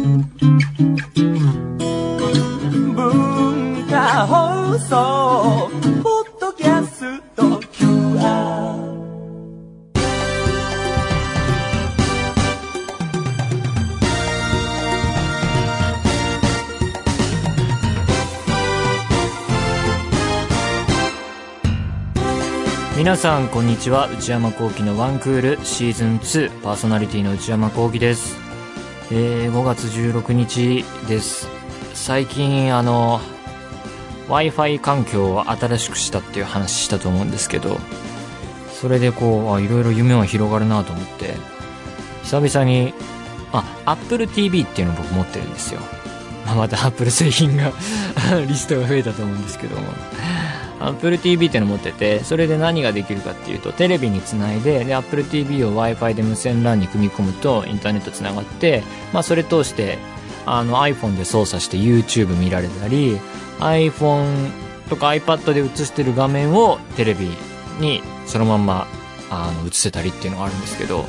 文化放送ポッドキャスト QR 皆さんこんにちは。内山聖輝のワンクールシーズン2パーソナリティの内山聖輝です、えー、5月16日です。最近あの w i f i 環境を新しくしたっていう話したと思うんですけどそれでこうあいろいろ夢は広がるなと思って久々にあ Apple TV っていうのを僕持ってるんですよ、まあ、また Apple 製品が リストが増えたと思うんですけども。Apple TV っていうの持ってて、それで何ができるかっていうと、テレビにつないで、で、Apple TV を Wi-Fi で無線 LAN に組み込むと、インターネットつながって、まあ、それ通して、あの iPhone で操作して YouTube 見られたり、iPhone とか iPad で映してる画面をテレビにそのまんま、あの、映せたりっていうのがあるんですけど、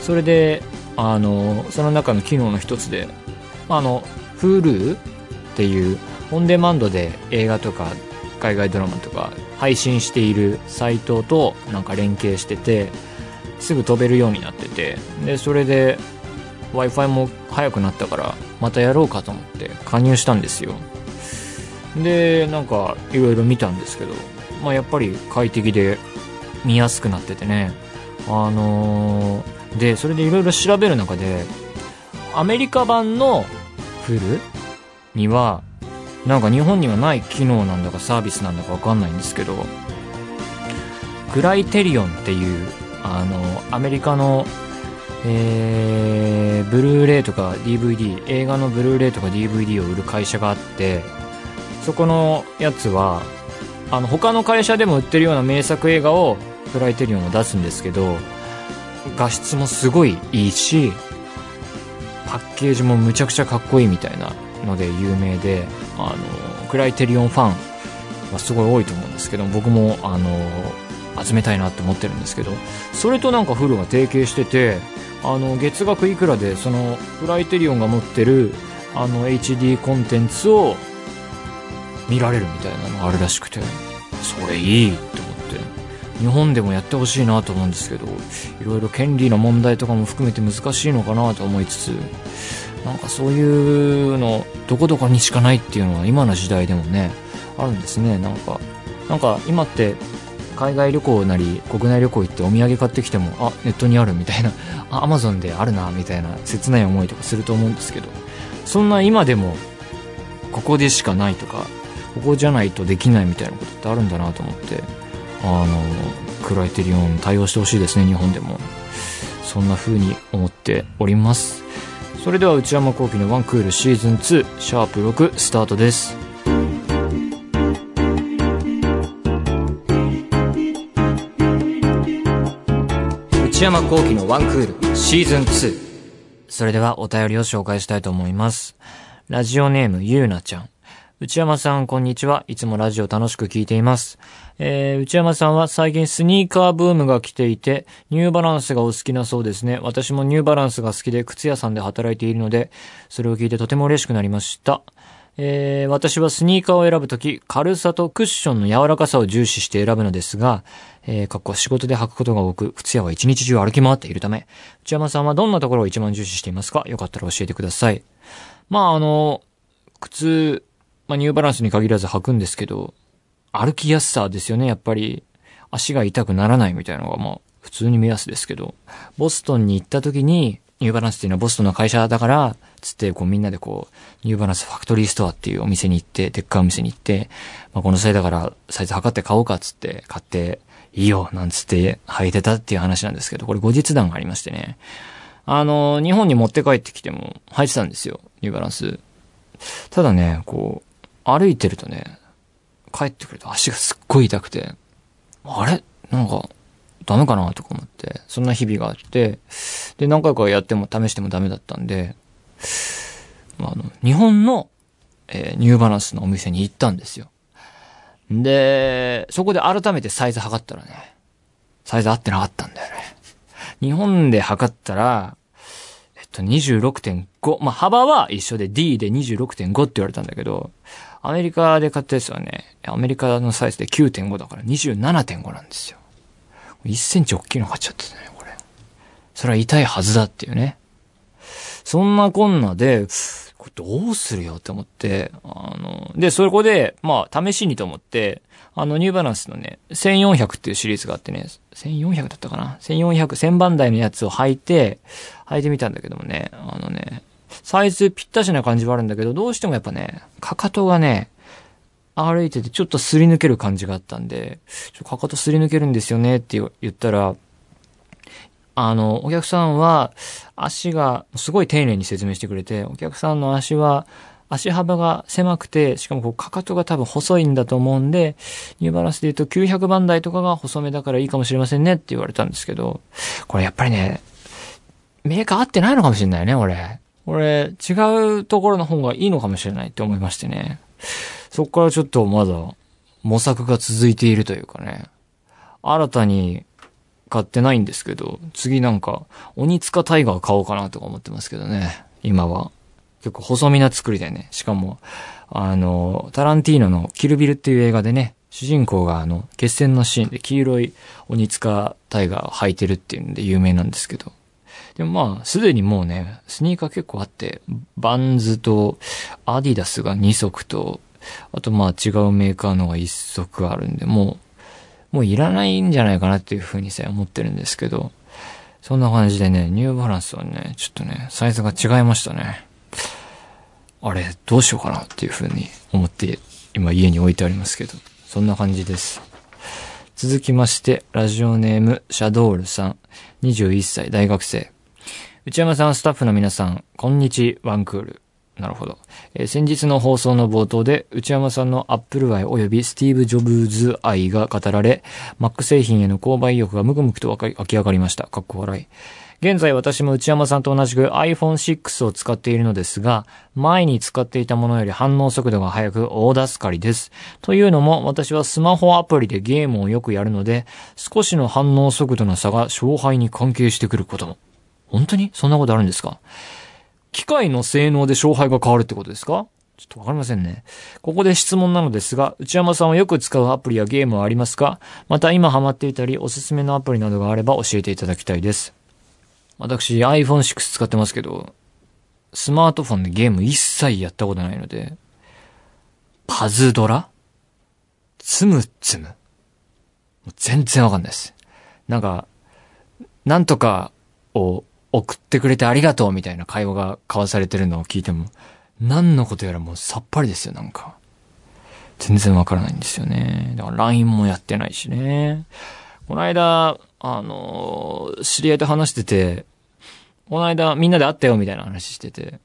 それで、あの、その中の機能の一つで、あの、Hulu っていう、オンデマンドで映画とか海外ドラマとか配信しているサイトとなんか連携しててすぐ飛べるようになっててでそれで w i f i も速くなったからまたやろうかと思って加入したんですよ。でなんかいろいろ見たんですけど、まあ、やっぱり快適で見やすくなっててね。あのーでそれでいろいろ調べる中でアメリカ版のフルにはなんか日本にはない機能なんだかサービスなんだかわかんないんですけど、クライテリオンっていう、あの、アメリカの、えー、ブルーレイとか DVD、映画のブルーレイとか DVD を売る会社があって、そこのやつは、あの、他の会社でも売ってるような名作映画をクライテリオンは出すんですけど、画質もすごいいいし、パッケージもむちゃくちゃかっこいいみたいな。ので有名で、あの、クライテリオンファンはすごい多いと思うんですけど、僕も、あの、集めたいなって思ってるんですけど、それとなんかフルが提携してて、あの、月額いくらで、その、クライテリオンが持ってる、あの、HD コンテンツを見られるみたいなのがあるらしくて、それいいって思って、日本でもやってほしいなと思うんですけど、いろいろ権利の問題とかも含めて難しいのかなと思いつつ、なんかそういうの、どこどこにしかないっていうのは今の時代でもね、あるんですね、なんか。なんか今って、海外旅行なり国内旅行行ってお土産買ってきても、あ、ネットにあるみたいな、あ、アマゾンであるな、みたいな切ない思いとかすると思うんですけど、そんな今でも、ここでしかないとか、ここじゃないとできないみたいなことってあるんだなと思って、あの、クライテリオン対応してほしいですね、日本でも。そんな風に思っております。それでは内山聖輝のワンクールシーズン2シャープ6スタートです。内山聖輝のワンクールシーズン2それではお便りを紹介したいと思います。ラジオネームゆうなちゃん。内山さん、こんにちは。いつもラジオ楽しく聞いています。えー、内山さんは最近スニーカーブームが来ていて、ニューバランスがお好きなそうですね。私もニューバランスが好きで靴屋さんで働いているので、それを聞いてとても嬉しくなりました。えー、私はスニーカーを選ぶとき、軽さとクッションの柔らかさを重視して選ぶのですが、えー、かっこ仕事で履くことが多く、靴屋は一日中歩き回っているため、内山さんはどんなところを一番重視していますか？よかったら教えてください。まあ、あの、靴、まあ、ニューバランスに限らず履くんですけど、歩きやすさですよね、やっぱり。足が痛くならないみたいなのが、まあ、普通に目安ですけど、ボストンに行った時に、ニューバランスっていうのはボストンの会社だから、つって、こうみんなでこう、ニューバランスファクトリーストアっていうお店に行って、でっかいお店に行って、まあ、この際だから、サイズ測って買おうかっつって、買って、いいよ、なんつって履いてたっていう話なんですけど、これ後日談がありましてね。あの、日本に持って帰ってきても履いてたんですよ、ニューバランス。ただね、こう、歩いてるとね、帰ってくると足がすっごい痛くて、あれ？なんか、ダメかなとか思って、そんな日々があって、で、何回かやっても試してもダメだったんで、あ、あの、日本の、えーニューバランスのお店に行ったんですよ。で、そこで改めてサイズ測ったらね、サイズ合ってなかったんだよね。日本で測ったら、えっと26.5。まあ、幅は一緒で D で26.5って言われたんだけど、アメリカで買ったやつはね、アメリカのサイズで9.5だから27.5なんですよ。1センチ大きいの買っちゃったね、これ。それは痛いはずだっていうね。そんなこんなで、これどうするよって思って、あの、で、そこで、まあ、試しにと思って、あの、ニューバランスのね、1400っていうシリーズがあってね、1400だったかな ?1400、1000番台のやつを履いて、履いてみたんだけどもね、あのね、サイズぴったしな感じはあるんだけど、どうしてもやっぱね、かかとがね、歩いててちょっとすり抜ける感じがあったんで、ちょかかとすり抜けるんですよねって言ったら、あの、お客さんは足がすごい丁寧に説明してくれて、お客さんの足は足幅が狭くて、しかもこう、かかとが多分細いんだと思うんで、ニューバランスで言うと900番台とかが細めだからいいかもしれませんねって言われたんですけど、これやっぱりね、メーカー合ってないのかもしれないね、俺。俺、違うところの方がいいのかもしれないって思いましてね。そこからちょっとまだ模索が続いているというかね。新たに買ってないんですけど、次なんか、鬼塚タイガー買おうかなとか思ってますけどね。今は。結構細身な作りでね。しかも、あの、タランティーノのキルビルっていう映画でね、主人公があの、決戦のシーンで黄色い鬼塚タイガーを履いてるっていうんで有名なんですけど。でもまあ、すでにもうね、スニーカー結構あって、バンズとアディダスが2足と、あとまあ違うメーカーのが1足あるんで、もう、もういらないんじゃないかなっていうふうにさ、思ってるんですけど、そんな感じでね、ニューバランスはね、ちょっとね、サイズが違いましたね。あれ、どうしようかなっていうふうに思って、今家に置いてありますけど、そんな感じです。続きまして、ラジオネーム、シャドールさん、21歳、大学生。内山さん、スタッフの皆さん、こんにちワンクール。なるほど。えー、先日の放送の冒頭で、内山さんのアップル愛及びスティーブ・ジョブズ愛が語られ、Mac 製品への購買意欲がムクムクと湧き上がりました。かっこ笑い。現在私も内山さんと同じく iPhone6 を使っているのですが、前に使っていたものより反応速度が速く大助かりです。というのも私はスマホアプリでゲームをよくやるので、少しの反応速度の差が勝敗に関係してくることも。本当に？そんなことあるんですか？機械の性能で勝敗が変わるってことですか？ちょっとわかりませんね。ここで質問なのですが、内山さんはよく使うアプリやゲームはありますか？また今ハマっていたり、おすすめのアプリなどがあれば教えていただきたいです。私 iPhone6 使ってますけど、スマートフォンでゲーム一切やったことないので、パズドラ？つむつむ全然わかんないです。なんか、なんとかを送ってくれてありがとうみたいな会話が交わされてるのを聞いても、何のことやらもうさっぱりですよ、なんか。全然わからないんですよね。だから LINE もやってないしね。この間、あの、知り合いと話してて、この間みんなで会ったよみたいな話してて、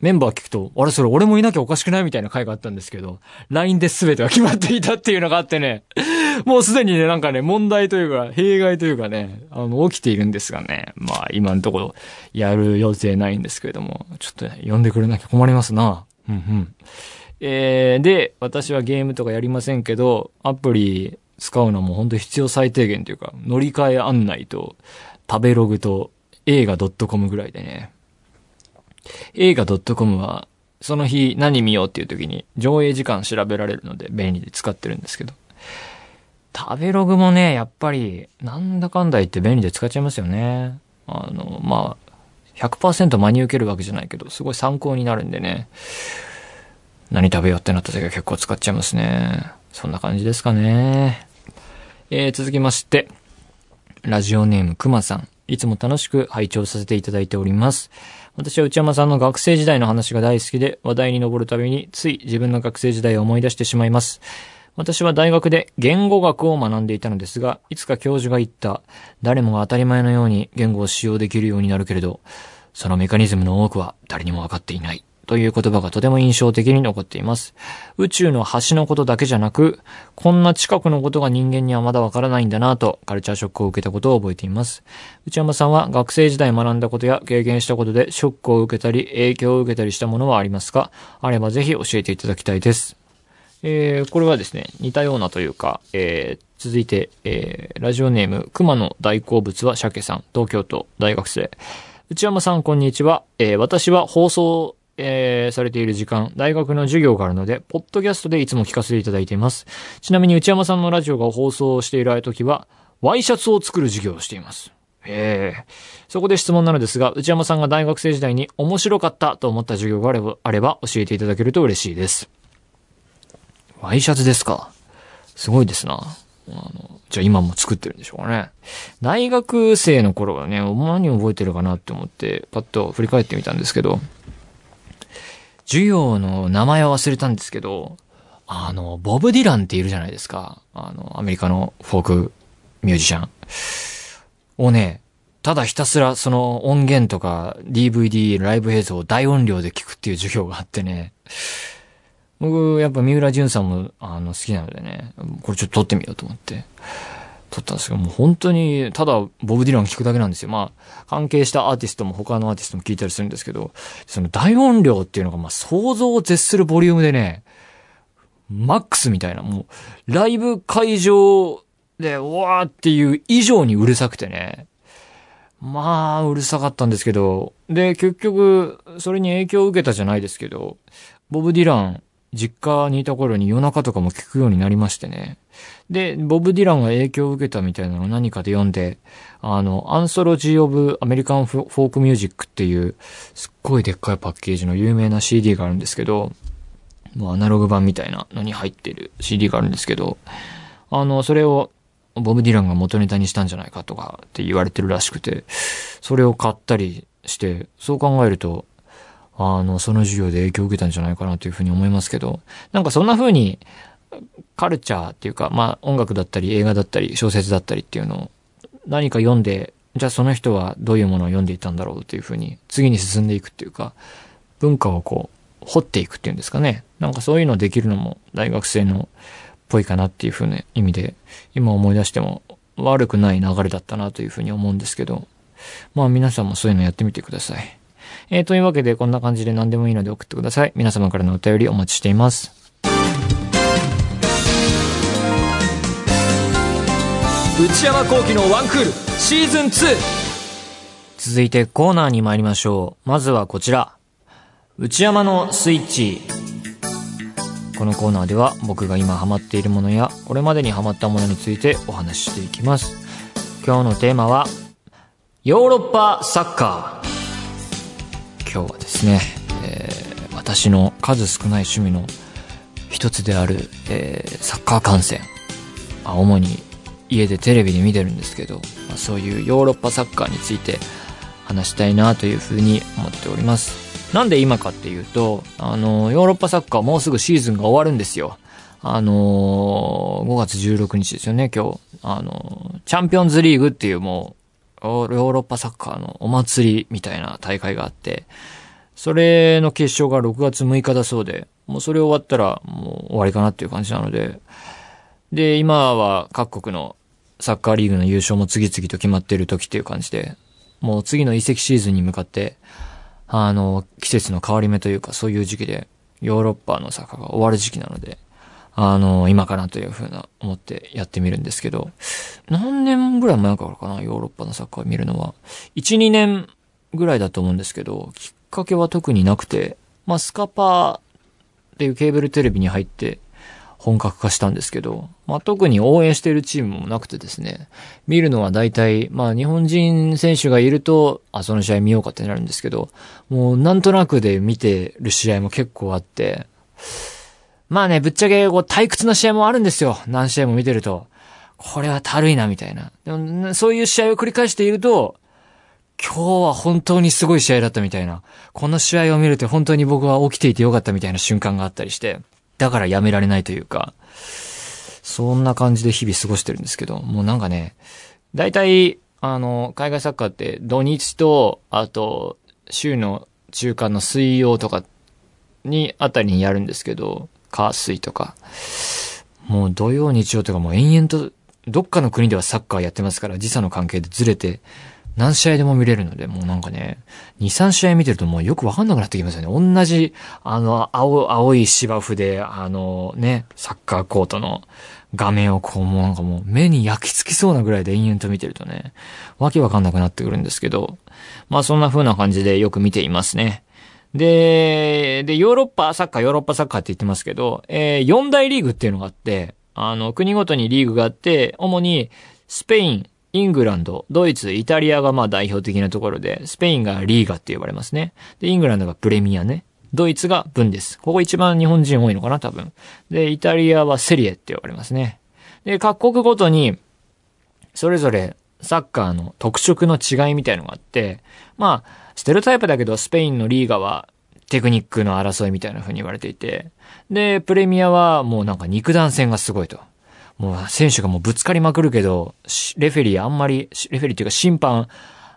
メンバー聞くと、あれそれ俺もいなきゃおかしくないみたいな回があったんですけど、LINE で全てが決まっていたっていうのがあってね、もうすでにね、なんかね、問題というか、弊害というかね、あの、起きているんですがね、まあ今のところやる予定ないんですけれども、ちょっとね、呼んでくれなきゃ困りますな。うんうん。えー、で、私はゲームとかやりませんけど、アプリ使うのも本当必要最低限というか、乗り換え案内と、食べログと、映画 .com ぐらいでね。映画 .com は、その日何見ようっていう時に上映時間調べられるので便利で使ってるんですけど。食べログもね、やっぱり、なんだかんだ言って便利で使っちゃいますよね。あの、まあ、100%真に受けるわけじゃないけど、すごい参考になるんでね。何食べようってなった時は結構使っちゃいますね。そんな感じですかね。えー、続きまして、ラジオネームくまさん。いつも楽しく拝聴させていただいております。私は内山さんの学生時代の話が大好きで、話題に上るたびについ自分の学生時代を思い出してしまいます。私は大学で言語学を学んでいたのですが、いつか教授が言った、誰もが当たり前のように言語を使用できるようになるけれど、そのメカニズムの多くは誰にもわかっていない。という言葉がとても印象的に残っています。宇宙の端のことだけじゃなく、こんな近くのことが人間にはまだわからないんだなと、カルチャーショックを受けたことを覚えています。内山さんは学生時代学んだことや経験したことでショックを受けたり、影響を受けたりしたものはありますか？あればぜひ教えていただきたいです。えー、これはですね、似たようなというか、えー、続いて、えー、ラジオネーム、熊の大好物は鮭さん、東京都大学生。内山さん、こんにちは。えー私は放送、えーされている時間、大学の授業があるので、ポッドキャストでいつも聞かせていただいています。ちなみに内山さんのラジオが放送している時は、ワイシャツを作る授業をしています。へえ。そこで質問なのですが、内山さんが大学生時代に面白かったと思った授業があれば、あれば教えていただけると嬉しいです。ワイシャツですか？すごいですな。あの、じゃあ今も作ってるんでしょうかね。大学生の頃はね、何覚えてるかなって思って、パッと振り返ってみたんですけど、授業の名前は忘れたんですけど、あの、ボブ・ディランっているじゃないですか。あの、アメリカのフォークミュージシャン。をね、ただひたすらその音源とか DVD、ライブ映像を大音量で聞くっていう授業があってね、僕、やっぱ三浦淳さんも、あの、好きなのでね、これちょっと撮ってみようと思って、撮ったんですけど、もう本当に、ただ、ボブ・ディラン聞くだけなんですよ。まあ、関係したアーティストも他のアーティストも聞いたりするんですけど、その大音量っていうのが、まあ、想像を絶するボリュームでね、マックスみたいな、もう、ライブ会場で、うわーっていう以上にうるさくてね、まあ、うるさかったんですけど、で、結局、それに影響を受けたじゃないですけど、ボブ・ディラン、実家にいた頃に夜中とかも聞くようになりましてね。で、ボブ・ディランが影響を受けたみたいなのを何かで読んで、あの、アンソロジー・オブ・アメリカン・フォーク・ミュージックっていう、すっごいでっかいパッケージの有名な CD があるんですけど、もうアナログ版みたいなのに入ってる CD があるんですけど、あの、それをボブ・ディランが元ネタにしたんじゃないかとかって言われてるらしくて、それを買ったりして、そう考えると、あの、その授業で影響を受けたんじゃないかなというふうに思いますけど、なんかそんな風に、カルチャーっていうか、まあ音楽だったり映画だったり小説だったりっていうのを何か読んで、じゃあその人はどういうものを読んでいたんだろうっていう風に次に進んでいくっていうか、文化をこう、掘っていくっていうんですかね。なんかそういうのできるのも大学生のっぽいかなっていう風な意味で、今思い出しても悪くない流れだったなという風に思うんですけど、まあ皆さんもそういうのやってみてください。えー、というわけでこんな感じで何でもいいので送ってください。皆様からのお便りお待ちしています。内山幸喜のワンクールシーズン 2! 続いてコーナーに参りましょう。まずはこちら。内山のスイッチ。このコーナーでは僕が今ハマっているものやこれまでにハマったものについてお話ししていきます。今日のテーマはヨーロッパサッカー。今日はですね、えー私の数少ない趣味の一つである、えーサッカー観戦。まあ主に家でテレビで見てるんですけど、まあそういうヨーロッパサッカーについて話したいなというふうに思っております。なんで今かっていうと、あの、ヨーロッパサッカーもうすぐシーズンが終わるんですよ。あのー5月16日ですよね、今日。あのーチャンピオンズリーグっていうもう、ヨーロッパサッカーのお祭りみたいな大会があって、それの決勝が6月6日だそうで、もうそれ終わったらもう終わりかなっていう感じなので、で、今は各国のサッカーリーグの優勝も次々と決まっている時っていう感じで、もう次の移籍シーズンに向かって、あの、季節の変わり目というかそういう時期で、ヨーロッパのサッカーが終わる時期なので、あの、今かなというふうな思ってやってみるんですけど、何年ぐらい前からかな、ヨーロッパのサッカーを見るのは。1、2年ぐらいだと思うんですけど、きっかけは特になくて、まあ、スカパーっていうケーブルテレビに入って本格化したんですけど、まあ、特に応援しているチームもなくてですね、見るのは大体、まあ、日本人選手がいると、あ、その試合見ようかってなるんですけど、もうなんとなくで見てる試合も結構あって、まあね、ぶっちゃけこう退屈な試合もあるんですよ。何試合も見てると。これはたるいな、みたいな。でも、そういう試合を繰り返していると、今日は本当にすごい試合だったみたいな。この試合を見ると本当に僕は起きていてよかったみたいな瞬間があったりして、だからやめられないというか、そんな感じで日々過ごしてるんですけど、もうなんかね、大体、あの、海外サッカーって土日と、あと、週の中間の水曜とかにあたりにやるんですけど、火水とか。もう土曜日曜とかもう延々と、どっかの国ではサッカーやってますから、時差の関係でずれて、何試合でも見れるので、もうなんかね、2、3試合見てるともうよくわかんなくなってきますよね。同じ、あの、青、青い芝生で、あのね、サッカーコートの、画面をこうもうなんかもう目に焼き付きそうなぐらいで延々と見てるとね、わけわかんなくなってくるんですけど、まあそんな風な感じでよく見ていますね。で、で、ヨーロッパサッカー、ヨーロッパサッカーって言ってますけど、えー、4大リーグっていうのがあって、あの、国ごとにリーグがあって、主にスペイン、イングランド、ドイツ、イタリアがまあ代表的なところで、スペインがリーガって呼ばれますね。で、イングランドがプレミアね。ドイツがブンです。ここ一番日本人多いのかな、多分。で、イタリアはセリエって呼ばれますね。で、各国ごとに、それぞれサッカーの特色の違いみたいのがあって、まあ、ステルタイプだけどスペインのリーガはテクニックの争いみたいな風に言われていて、で、プレミアはもうなんか肉弾戦がすごいと。もう選手がもうぶつかりまくるけど、レフェリーあんまり、レフェリーっていうか審判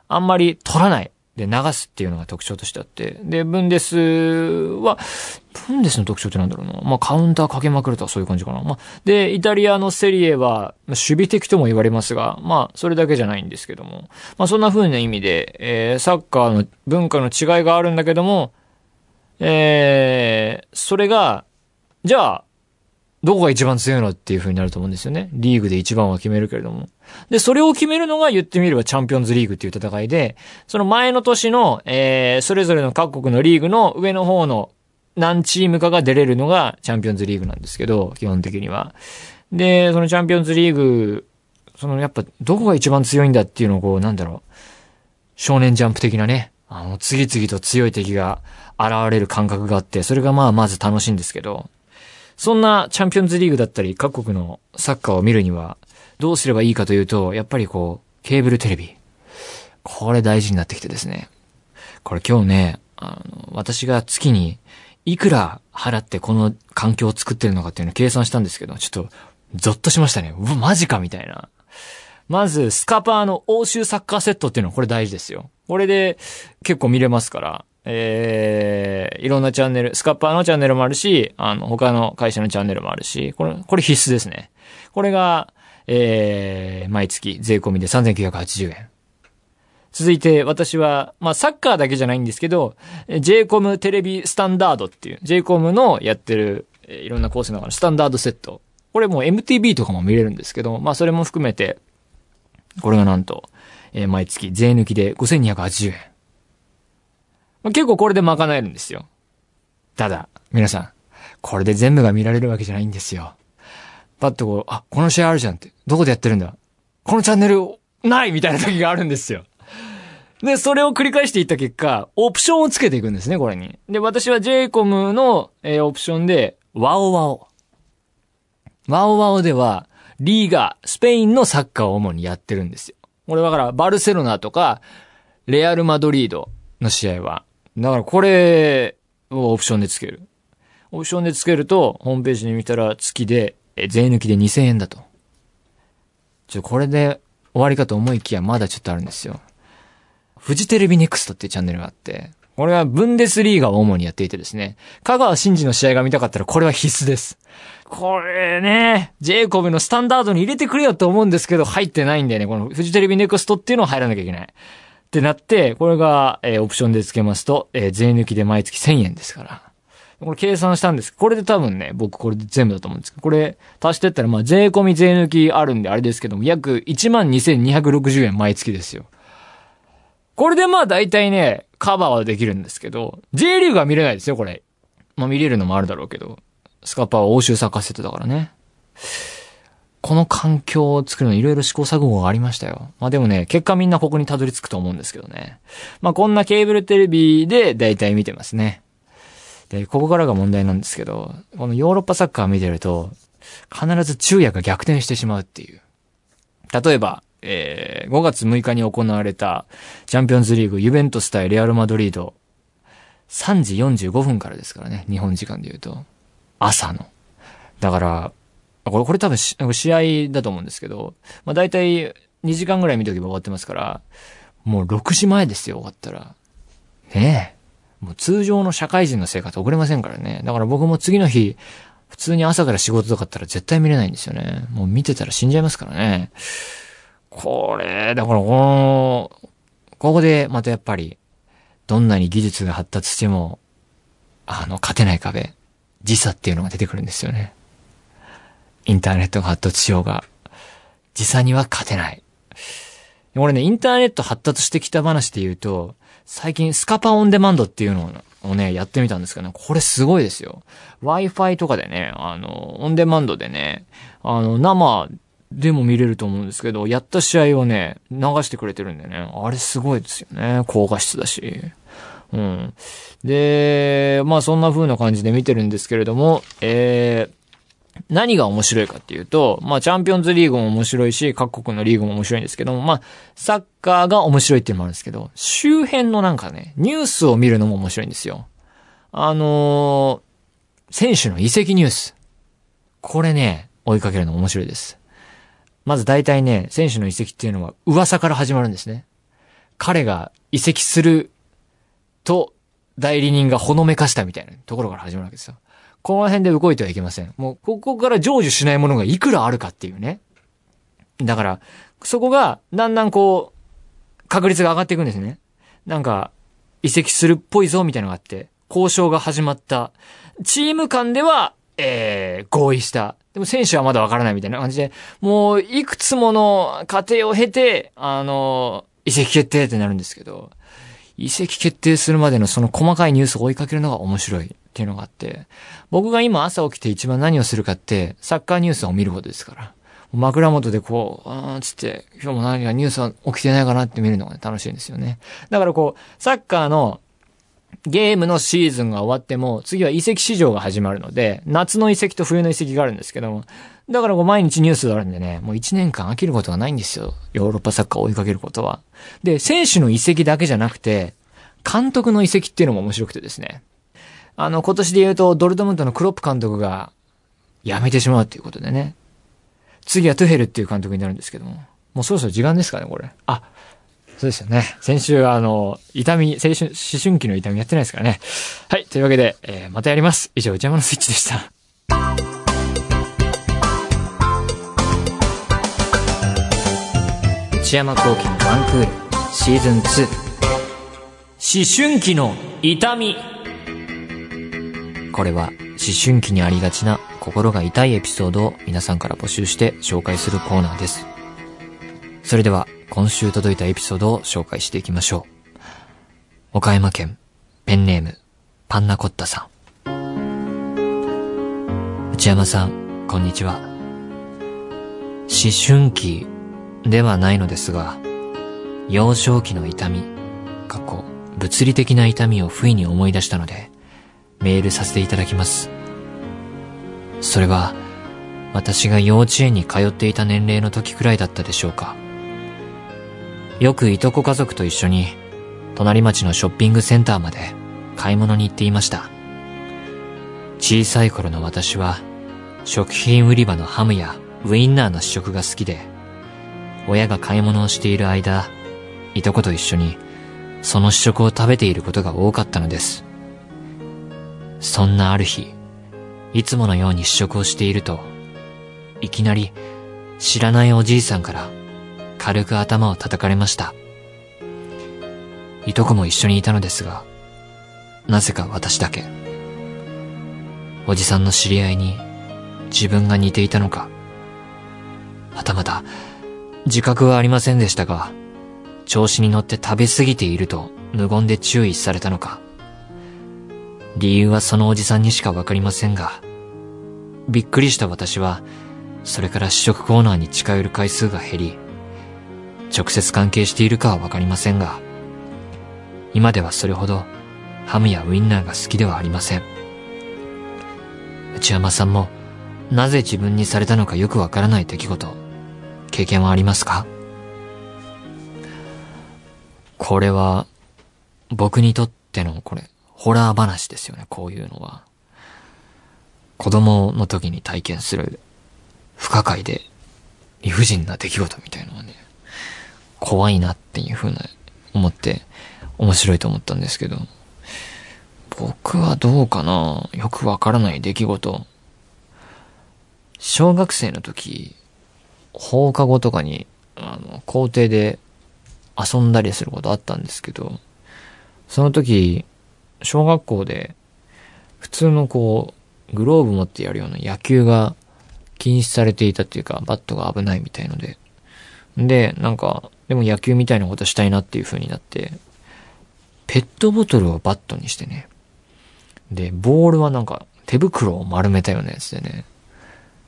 あんまり取らない。で、流すっていうのが特徴としてあって。で、ブンデスは、ブンデスの特徴ってなんだろうな。まあ、カウンターかけまくるとかそういう感じかな。まあ、で、イタリアのセリエは、守備的とも言われますが、まあ、それだけじゃないんですけども。まあ、そんな風な意味で、えー、サッカーの文化の違いがあるんだけども、えー、それが、じゃあ、どこが一番強いのっていう風になると思うんですよね。リーグで一番は決めるけれども。で、それを決めるのが言ってみればチャンピオンズリーグっていう戦いで、その前の年の、えー、それぞれの各国のリーグの上の方の何チームかが出れるのがチャンピオンズリーグなんですけど、基本的には。で、そのチャンピオンズリーグ、そのやっぱどこが一番強いんだっていうのをこう、なんだろう。少年ジャンプ的なね、あの、次々と強い敵が現れる感覚があって、それがまあまず楽しいんですけど、そんなチャンピオンズリーグだったり各国のサッカーを見るには、どうすればいいかというと、やっぱりこう、ケーブルテレビ。これ大事になってきてですね。これ今日ね、あの、私が月にいくら払ってこの環境を作ってるのかっていうのを計算したんですけど、ちょっと、ゾッとしましたね。うわ、マジかみたいな。まず、スカパーの欧州サッカーセットっていうのはこれ大事ですよ。これで結構見れますから。えー、いろんなチャンネル、スカッパーのチャンネルもあるし、あの、他の会社のチャンネルもあるし、これ、これ必須ですね。これが、えー、毎月税込みで3980円。続いて、私は、まあ、サッカーだけじゃないんですけど、JCOM テレビスタンダードっていう、JCOM のやってる、え、いろんなコースの中のスタンダードセット。これもう MTV とかも見れるんですけど、まあ、それも含めて、これがなんと、えー、毎月税抜きで5280円。まあ、結構これで賄えるんですよ。ただ、皆さん、これで全部が見られるわけじゃないんですよ。パッとこう、あ、この試合あるじゃんって。どこでやってるんだ？このチャンネル、ないみたいな時があるんですよ。で、それを繰り返していった結果、オプションをつけていくんですね、これに。で、私は JCOM の、えー、オプションで、ワオワオ。ワオワオでは、リーガ、スペインのサッカーを主にやってるんですよ。これだから、バルセロナとか、レアル・マドリードの試合は、だからこれをオプションでつける。オプションでつけると、ホームページに見たら月で、え、税抜きで2000円だと。ちょ、これで終わりかと思いきやまだちょっとあるんですよ。フジテレビネクストっていうチャンネルがあって、これはブンデスリーガを主にやっていてですね、香川真司の試合が見たかったらこれは必須です。これね、ジェイコブのスタンダードに入れてくれよと思うんですけど、入ってないんだよね。このフジテレビネクストっていうのを入らなきゃいけない。ってなって、これが、えー、オプションで付けますと、えー、税抜きで毎月1000円ですから。これ計算したんです。これで多分ね、僕これで全部だと思うんですけど、これ足してったら、まあ税込み税抜きあるんであれですけども、約12,260円毎月ですよ。これでまあ大体ね、カバーはできるんですけど、J リーグは見れないですよ、これ。まあ見れるのもあるだろうけど。スカッパーは欧州サッカーセットだからね。この環境を作るのいろいろ試行錯誤がありましたよ。まあでもね、結果みんなここにたどり着くと思うんですけどね。まあこんなケーブルテレビで大体見てますね。で、ここからが問題なんですけど、このヨーロッパサッカー見てると、必ず昼夜が逆転してしまうっていう。例えば、えー、5月6日に行われたチャンピオンズリーグユベントス対レアルマドリード、3時45分からですからね、日本時間で言うと。朝の。だから、これ、これ多分試合だと思うんですけど、まあ大体2時間ぐらい見とけば終わってますから、もう6時前ですよ、終わったら。ねえ。もう通常の社会人の生活送れませんからね。だから僕も次の日、普通に朝から仕事とかあったら絶対見れないんですよね。もう見てたら死んじゃいますからね。これ、だからこの、ここでまたやっぱり、どんなに技術が発達しても、あの、勝てない壁、時差っていうのが出てくるんですよね。インターネットが発達しようが、実際には勝てない。俺ね、インターネット発達してきた話で言うと、最近スカパオンデマンドっていうのをね、やってみたんですけどね、これすごいですよ。Wi-Fi とかでね、あの、オンデマンドでね、あの、生でも見れると思うんですけど、やった試合をね、流してくれてるんでね、あれすごいですよね。高画質だし。うん。で、まあそんな風な感じで見てるんですけれども、えー、何が面白いかっていうと、まあ、チャンピオンズリーグも面白いし、各国のリーグも面白いんですけども、まあ、サッカーが面白いっていうのもあるんですけど、周辺のなんかね、ニュースを見るのも面白いんですよ。あのー、選手の移籍ニュース。これね、追いかけるの面白いです。まず大体ね、選手の移籍っていうのは噂から始まるんですね。彼が移籍すると代理人がほのめかしたみたいなところから始まるわけですよ。この辺で動いてはいけません。もう、ここから成就しないものがいくらあるかっていうね。だから、そこが、だんだんこう、確率が上がっていくんですね。なんか、移籍するっぽいぞ、みたいなのがあって、交渉が始まった。チーム間では、えー、合意した。でも選手はまだわからないみたいな感じで、もう、いくつもの過程を経て、あの、移籍決定ってなるんですけど、移籍決定するまでのその細かいニュースを追いかけるのが面白いっていうのがあって、僕が今朝起きて一番何をするかって、サッカーニュースを見ることですから。枕元でこう、あーつって、今日も何かニュースは起きてないかなって見るのが、ね、楽しいんですよね。だからこう、サッカーのゲームのシーズンが終わっても、次は移籍市場が始まるので、夏の移籍と冬の移籍があるんですけども、だからこう毎日ニュースがあるんでね、もう1年間飽きることがないんですよ。ヨーロッパサッカーを追いかけることは。で、選手の移籍だけじゃなくて、監督の移籍っていうのも面白くてですね。あの、今年で言うと、ドルトムントのクロップ監督が辞めてしまうっていうことでね。次はトゥヘルっていう監督になるんですけども。もうそろそろ時間ですかね、これ。あ、そうですよね。先週、あの、痛み、青春、思春期の痛みやってないですからね。はい。というわけで、えー、またやります。以上、内山のスイッチでした。内山幸喜のワンクール、シーズン2。思春期の痛み。これは、思春期にありがちな心が痛いエピソードを皆さんから募集して紹介するコーナーです。それでは、今週届いたエピソードを紹介していきましょう。岡山県、ペンネーム、パンナコッタさん。内山さん、こんにちは。思春期ではないのですが、幼少期の痛み、過去、物理的な痛みを不意に思い出したので、メールさせていただきます。それは、私が幼稚園に通っていた年齢の時くらいだったでしょうか。よくいとこ家族と一緒に、隣町のショッピングセンターまで買い物に行っていました。小さい頃の私は、食品売り場のハムやウインナーの試食が好きで、親が買い物をしている間、いとこと一緒に、その試食を食べていることが多かったのです。そんなある日、いつものように試食をしていると、いきなり知らないおじいさんから軽く頭を叩かれました。いとこも一緒にいたのですが、なぜか私だけ。おじさんの知り合いに自分が似ていたのか、はたまた自覚はありませんでしたが、調子に乗って食べ過ぎていると無言で注意されたのか、理由はそのおじさんにしかわかりませんが、びっくりした私は、それから試食コーナーに近寄る回数が減り、直接関係しているかはわかりませんが、今ではそれほどハムやウインナーが好きではありません。内山さんも、なぜ自分にされたのかよくわからない出来事、経験はありますか？これは、僕にとってのこれ、ホラー話ですよね、こういうのは。子供の時に体験する不可解で理不尽な出来事みたいのはね、怖いなっていう風な思って面白いと思ったんですけど、僕はどうかな？よくわからない出来事。小学生の時、放課後とかに、あの、校庭で遊んだりすることあったんですけど、その時、小学校で、普通のこう、グローブ持ってやるような野球が禁止されていたっていうか、バットが危ないみたいので。で、なんか、でも野球みたいなことしたいなっていう風になって、ペットボトルをバットにしてね。で、ボールはなんか手袋を丸めたようなやつでね。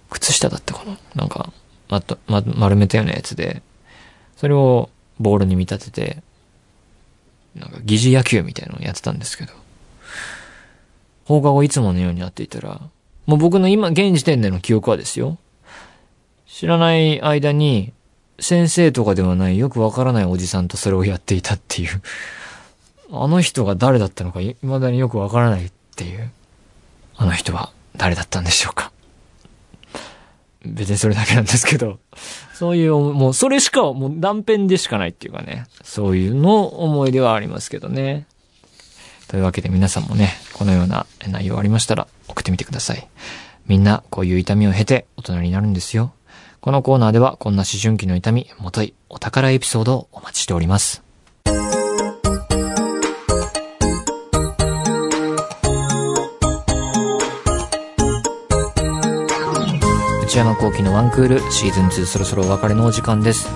靴下だったかななんか、ま、ま、丸めたようなやつで、それをボールに見立てて、なんか疑似野球みたいなのをやってたんですけど、放課後いつものようにやっていたら、もう僕の今、現時点での記憶はですよ。知らない間に、先生とかではないよくわからないおじさんとそれをやっていたっていう。あの人が誰だったのか未だによくわからないっていう。あの人は誰だったんでしょうか。別にそれだけなんですけど、そういう、もうそれしか、もう断片でしかないっていうかね、そういうの思い出はありますけどね。というわけで皆さんもね、このような内容ありましたら送ってみてください。みんなこういう痛みを経て大人になるんですよ。このコーナーではこんな思春期の痛み、もといお宝エピソードをお待ちしております。内山幸喜のワンクールシーズン2そろそろお別れのお時間です。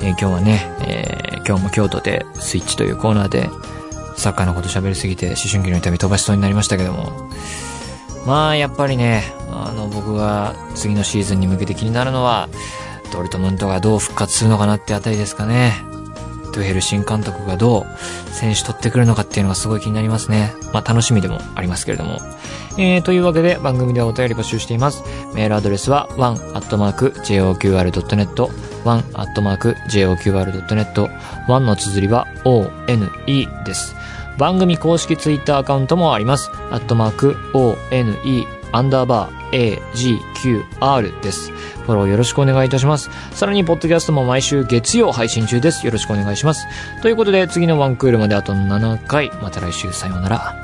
えー、今日はね、えー、今日も京都でスイッチというコーナーでサッカーのこと喋りすぎて思春期の痛み飛ばしそうになりましたけども。まあ、やっぱりね、あの、僕が次のシーズンに向けて気になるのは、ドルトムントがどう復活するのかなってあたりですかね。トゥヘル新監督がどう選手取ってくるのかっていうのがすごい気になりますね。まあ楽しみでもありますけれども。えー、というわけで番組ではお便り募集しています。メールアドレスは one.joqr.net one.joqr.net one の綴りは one です。番組公式ツイッターアカウントもあります。アットマーク one アンダーバー agqr です。フォローよろしくお願いいたします。さらに、ポッドキャストも毎週月曜配信中です。よろしくお願いします。ということで、次のワンクールまであと7回。また来週さようなら。